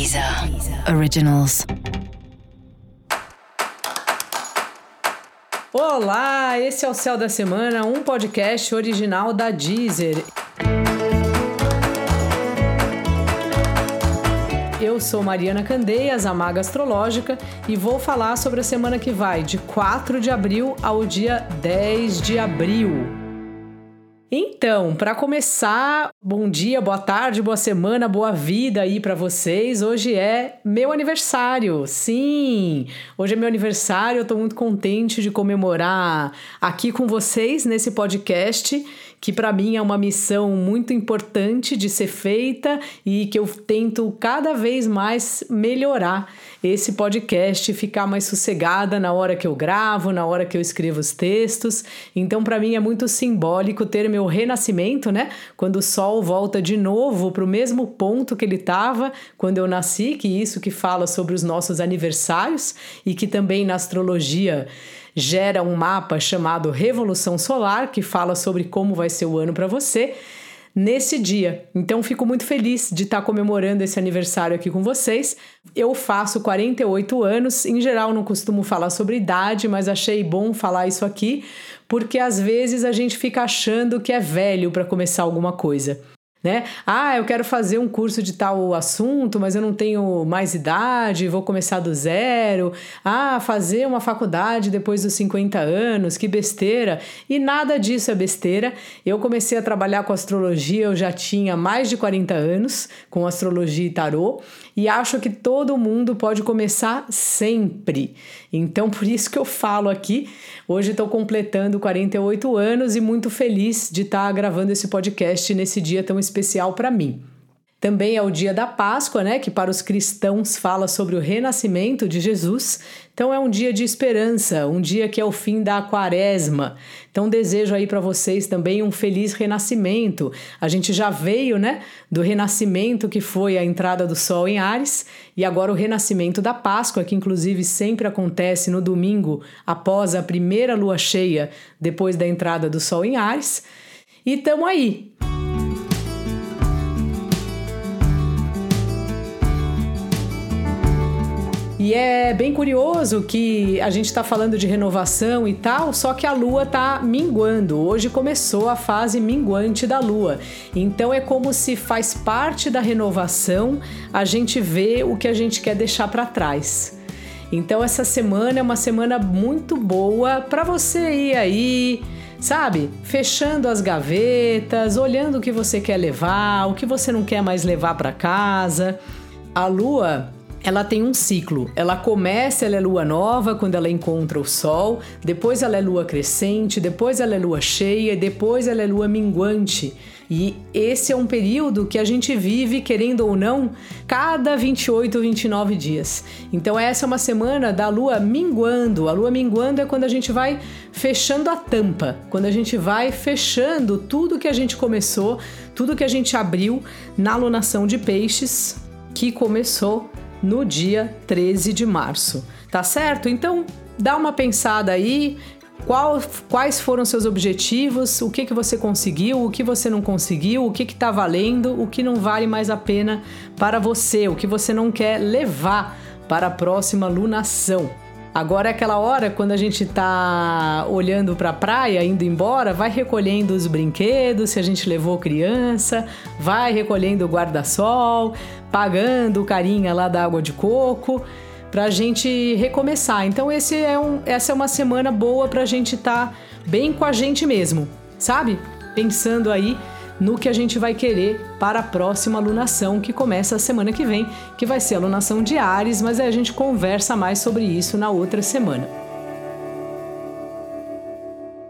Deezer Originals. Olá, esse é o Céu da Semana, um podcast original da Deezer. Eu sou Mariana Candeias, a Maga Astrológica, e vou falar sobre a semana que vai, de 4 de abril ao dia 10 de abril. Então, para começar, bom dia, boa tarde, boa semana, boa vida aí para vocês. Hoje é meu aniversário. Sim, hoje é meu aniversário. Eu tô muito contente de comemorar aqui com vocês nesse podcast que para mim é uma missão muito importante de ser feita e que eu tento cada vez mais melhorar esse podcast, ficar mais sossegada na hora que eu gravo, na hora que eu escrevo os textos. Então, para mim é muito simbólico ter meu renascimento, né? Quando o sol volta de novo para o mesmo ponto que ele estava quando eu nasci, que isso que fala sobre os nossos aniversários e que também na astrologia gera um mapa chamado Revolução Solar, que fala sobre como vai ser o ano para você nesse dia. Então fico muito feliz de estar comemorando esse aniversário aqui com vocês. Eu faço 48 anos, em geral não costumo falar sobre idade, mas achei bom falar isso aqui, porque às vezes a gente fica achando que é velho para começar alguma coisa né? Ah, eu quero fazer um curso de tal assunto, mas eu não tenho mais idade, vou começar do zero. Ah, fazer uma faculdade depois dos 50 anos, que besteira. E nada disso é besteira. Eu comecei a trabalhar com astrologia, eu já tinha mais de 40 anos com astrologia e tarô, e acho que todo mundo pode começar sempre. Então, por isso que eu falo aqui. Hoje estou completando 48 anos e muito feliz de estar gravando esse podcast nesse dia tão especial para mim. Também é o dia da Páscoa, né, que para os cristãos fala sobre o renascimento de Jesus. Então é um dia de esperança, um dia que é o fim da quaresma. Então desejo aí para vocês também um feliz renascimento. A gente já veio, né, do renascimento que foi a entrada do sol em Ares e agora o renascimento da Páscoa, que inclusive sempre acontece no domingo após a primeira lua cheia, depois da entrada do sol em Ares. E estamos aí, E é bem curioso que a gente está falando de renovação e tal, só que a Lua está minguando. Hoje começou a fase minguante da Lua. Então é como se faz parte da renovação a gente vê o que a gente quer deixar para trás. Então essa semana é uma semana muito boa para você ir aí, sabe? Fechando as gavetas, olhando o que você quer levar, o que você não quer mais levar para casa. A lua ela tem um ciclo. Ela começa, ela é lua nova quando ela encontra o sol, depois ela é lua crescente, depois ela é lua cheia, depois ela é lua minguante. E esse é um período que a gente vive, querendo ou não, cada 28 ou 29 dias. Então essa é uma semana da lua minguando. A lua minguando é quando a gente vai fechando a tampa, quando a gente vai fechando tudo que a gente começou, tudo que a gente abriu na alunação de peixes que começou no dia 13 de março. Tá certo? Então, dá uma pensada aí. Qual, quais foram seus objetivos? O que, que você conseguiu? O que você não conseguiu? O que está valendo? O que não vale mais a pena para você? O que você não quer levar para a próxima lunação? Agora é aquela hora quando a gente tá olhando para a praia, indo embora, vai recolhendo os brinquedos, se a gente levou criança, vai recolhendo o guarda-sol, pagando o carinha lá da água de coco, pra gente recomeçar. Então esse é um, essa é uma semana boa pra gente estar tá bem com a gente mesmo, sabe? Pensando aí no que a gente vai querer para a próxima alunação que começa a semana que vem, que vai ser a alunação de Ares, mas a gente conversa mais sobre isso na outra semana.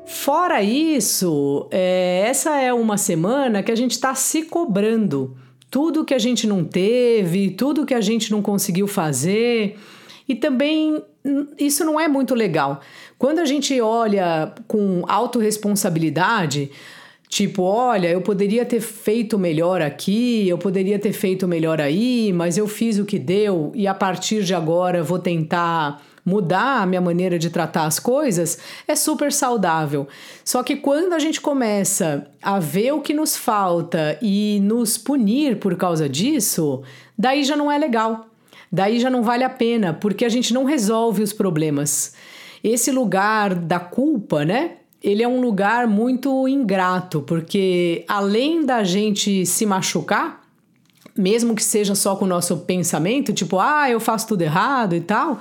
Fora isso, é, essa é uma semana que a gente está se cobrando. Tudo que a gente não teve, tudo que a gente não conseguiu fazer. E também hum, isso não é muito legal. Quando a gente olha com autorresponsabilidade, Tipo, olha, eu poderia ter feito melhor aqui, eu poderia ter feito melhor aí, mas eu fiz o que deu e a partir de agora vou tentar mudar a minha maneira de tratar as coisas, é super saudável. Só que quando a gente começa a ver o que nos falta e nos punir por causa disso, daí já não é legal. Daí já não vale a pena, porque a gente não resolve os problemas. Esse lugar da culpa, né? Ele é um lugar muito ingrato, porque além da gente se machucar, mesmo que seja só com o nosso pensamento, tipo, ah, eu faço tudo errado e tal,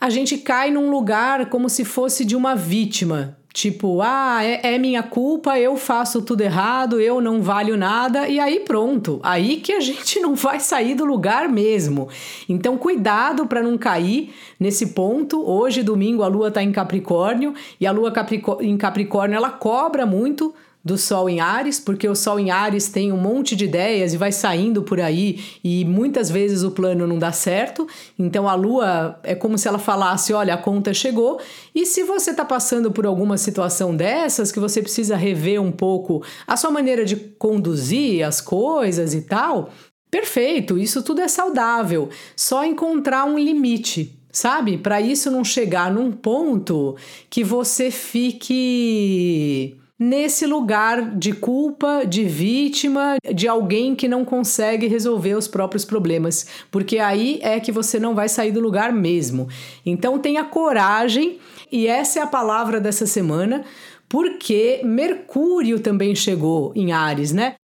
a gente cai num lugar como se fosse de uma vítima. Tipo, ah, é, é, minha culpa, eu faço tudo errado, eu não valho nada, e aí pronto. Aí que a gente não vai sair do lugar mesmo. Então, cuidado para não cair nesse ponto. Hoje, domingo, a lua está em Capricórnio, e a lua em Capricórnio ela cobra muito do Sol em Ares, porque o Sol em Ares tem um monte de ideias e vai saindo por aí e muitas vezes o plano não dá certo. Então a Lua é como se ela falasse: olha, a conta chegou. E se você está passando por alguma situação dessas, que você precisa rever um pouco a sua maneira de conduzir as coisas e tal, perfeito, isso tudo é saudável. Só encontrar um limite sabe? Para isso não chegar num ponto que você fique nesse lugar de culpa, de vítima, de alguém que não consegue resolver os próprios problemas, porque aí é que você não vai sair do lugar mesmo. Então tenha coragem, e essa é a palavra dessa semana, porque Mercúrio também chegou em Ares, né?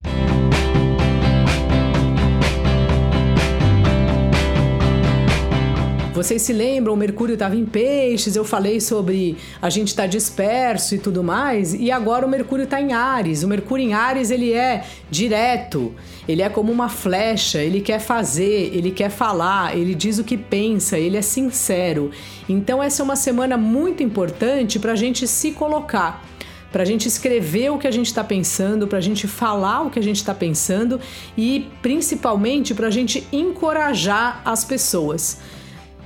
Vocês se lembram, o Mercúrio estava em peixes, eu falei sobre a gente estar tá disperso e tudo mais, e agora o Mercúrio está em Ares. O Mercúrio em Ares, ele é direto, ele é como uma flecha, ele quer fazer, ele quer falar, ele diz o que pensa, ele é sincero. Então essa é uma semana muito importante para a gente se colocar para a gente escrever o que a gente está pensando, para a gente falar o que a gente está pensando e principalmente para a gente encorajar as pessoas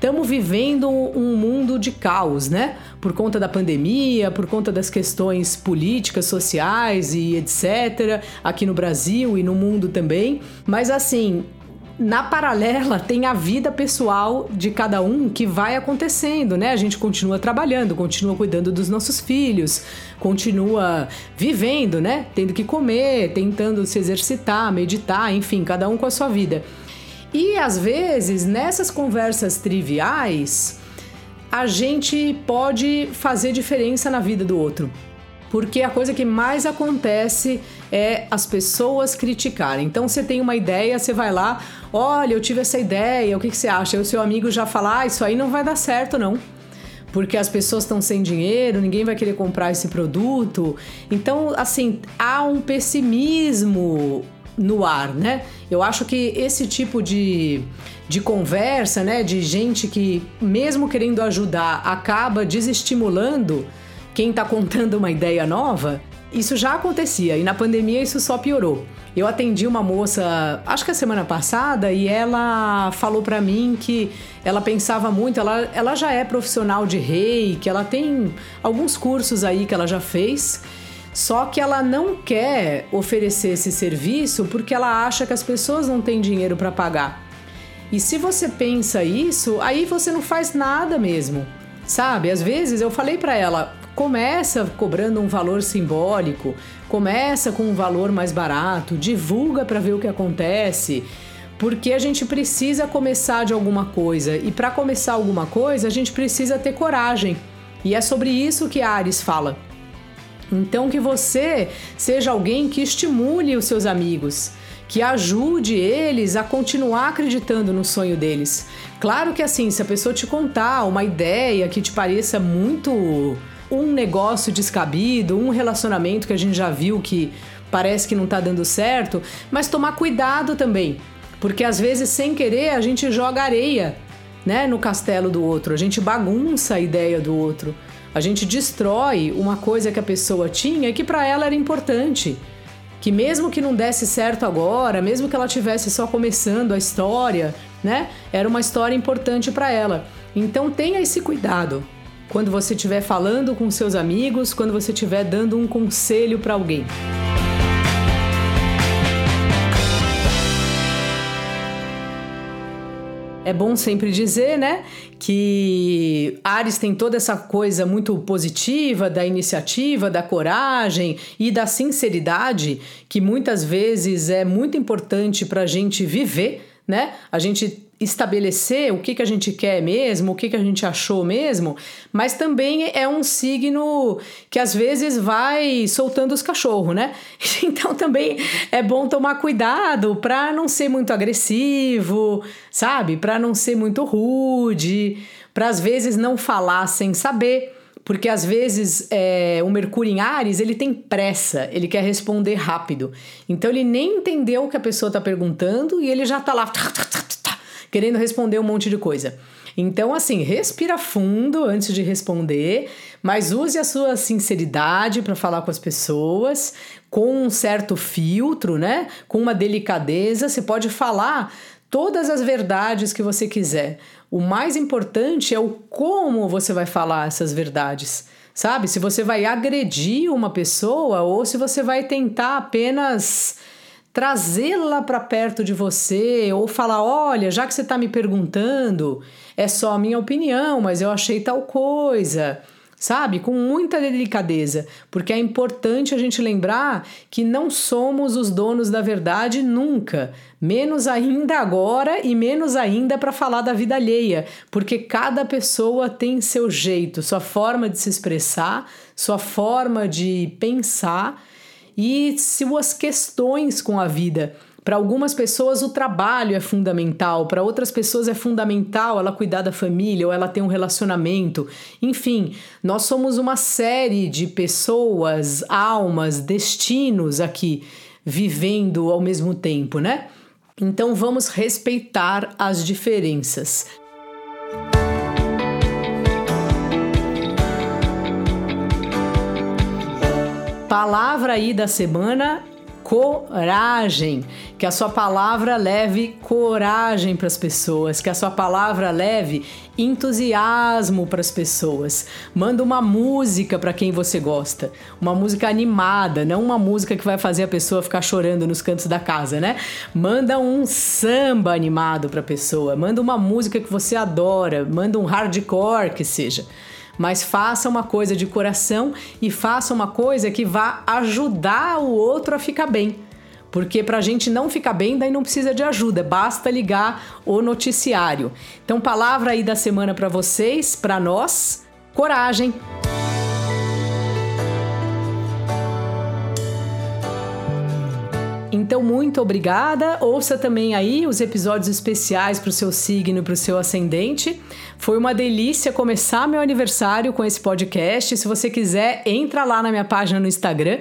estamos vivendo um mundo de caos, né? Por conta da pandemia, por conta das questões políticas, sociais e etc. Aqui no Brasil e no mundo também. Mas assim, na paralela tem a vida pessoal de cada um que vai acontecendo, né? A gente continua trabalhando, continua cuidando dos nossos filhos, continua vivendo, né? Tendo que comer, tentando se exercitar, meditar, enfim, cada um com a sua vida. E às vezes, nessas conversas triviais, a gente pode fazer diferença na vida do outro. Porque a coisa que mais acontece é as pessoas criticarem. Então você tem uma ideia, você vai lá, olha, eu tive essa ideia, o que, que você acha? E o seu amigo já fala, ah, isso aí não vai dar certo, não porque as pessoas estão sem dinheiro, ninguém vai querer comprar esse produto. Então, assim, há um pessimismo no ar, né? Eu acho que esse tipo de, de conversa, né, de gente que, mesmo querendo ajudar, acaba desestimulando quem está contando uma ideia nova, isso já acontecia e na pandemia isso só piorou. Eu atendi uma moça, acho que a semana passada, e ela falou para mim que ela pensava muito, ela, ela já é profissional de rei, que ela tem alguns cursos aí que ela já fez só que ela não quer oferecer esse serviço porque ela acha que as pessoas não têm dinheiro para pagar. E se você pensa isso, aí você não faz nada mesmo. Sabe? Às vezes eu falei para ela, começa cobrando um valor simbólico, começa com um valor mais barato, divulga para ver o que acontece, porque a gente precisa começar de alguma coisa e para começar alguma coisa a gente precisa ter coragem. E é sobre isso que a Ares fala. Então, que você seja alguém que estimule os seus amigos, que ajude eles a continuar acreditando no sonho deles. Claro que assim, se a pessoa te contar uma ideia que te pareça muito um negócio descabido, um relacionamento que a gente já viu que parece que não tá dando certo, mas tomar cuidado também, porque às vezes sem querer a gente joga areia, né, no castelo do outro, a gente bagunça a ideia do outro. A gente destrói uma coisa que a pessoa tinha e que para ela era importante. Que mesmo que não desse certo agora, mesmo que ela tivesse só começando a história, né? Era uma história importante para ela. Então tenha esse cuidado quando você estiver falando com seus amigos, quando você estiver dando um conselho para alguém. É bom sempre dizer, né, que Ares tem toda essa coisa muito positiva da iniciativa, da coragem e da sinceridade, que muitas vezes é muito importante para a gente viver, né? A gente estabelecer o que, que a gente quer mesmo, o que, que a gente achou mesmo, mas também é um signo que às vezes vai soltando os cachorros, né? Então também é bom tomar cuidado para não ser muito agressivo, sabe? Para não ser muito rude, para às vezes não falar sem saber. Porque às vezes é, o Mercúrio em Ares ele tem pressa, ele quer responder rápido. Então ele nem entendeu o que a pessoa está perguntando e ele já está lá querendo responder um monte de coisa. Então, assim, respira fundo antes de responder, mas use a sua sinceridade para falar com as pessoas, com um certo filtro, né? Com uma delicadeza. Você pode falar todas as verdades que você quiser. O mais importante é o como você vai falar essas verdades. Sabe? Se você vai agredir uma pessoa ou se você vai tentar apenas trazê-la para perto de você ou falar: olha, já que você está me perguntando, é só a minha opinião, mas eu achei tal coisa. Sabe? Com muita delicadeza, porque é importante a gente lembrar que não somos os donos da verdade nunca, menos ainda agora e menos ainda para falar da vida alheia, porque cada pessoa tem seu jeito, sua forma de se expressar, sua forma de pensar e suas questões com a vida. Para algumas pessoas o trabalho é fundamental, para outras pessoas é fundamental ela cuidar da família ou ela ter um relacionamento. Enfim, nós somos uma série de pessoas, almas, destinos aqui vivendo ao mesmo tempo, né? Então vamos respeitar as diferenças. Palavra aí da semana: coragem. Que a sua palavra leve coragem para as pessoas, que a sua palavra leve entusiasmo para as pessoas. Manda uma música para quem você gosta, uma música animada, não uma música que vai fazer a pessoa ficar chorando nos cantos da casa, né? Manda um samba animado para a pessoa, manda uma música que você adora, manda um hardcore que seja mas faça uma coisa de coração e faça uma coisa que vá ajudar o outro a ficar bem. Porque para a gente não ficar bem, daí não precisa de ajuda, basta ligar o noticiário. Então, palavra aí da semana para vocês, para nós: coragem! Então, muito obrigada. Ouça também aí os episódios especiais para o seu signo e para o seu ascendente. Foi uma delícia começar meu aniversário com esse podcast. Se você quiser, entra lá na minha página no Instagram,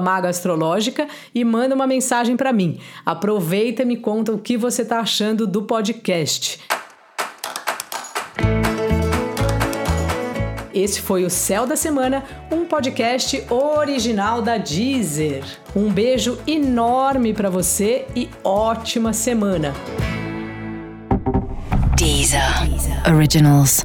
@magastrológica e manda uma mensagem para mim. Aproveita e me conta o que você está achando do podcast. Esse foi o Céu da Semana, um podcast original da Deezer. Um beijo enorme para você e ótima semana. Deezer, Deezer. Originals.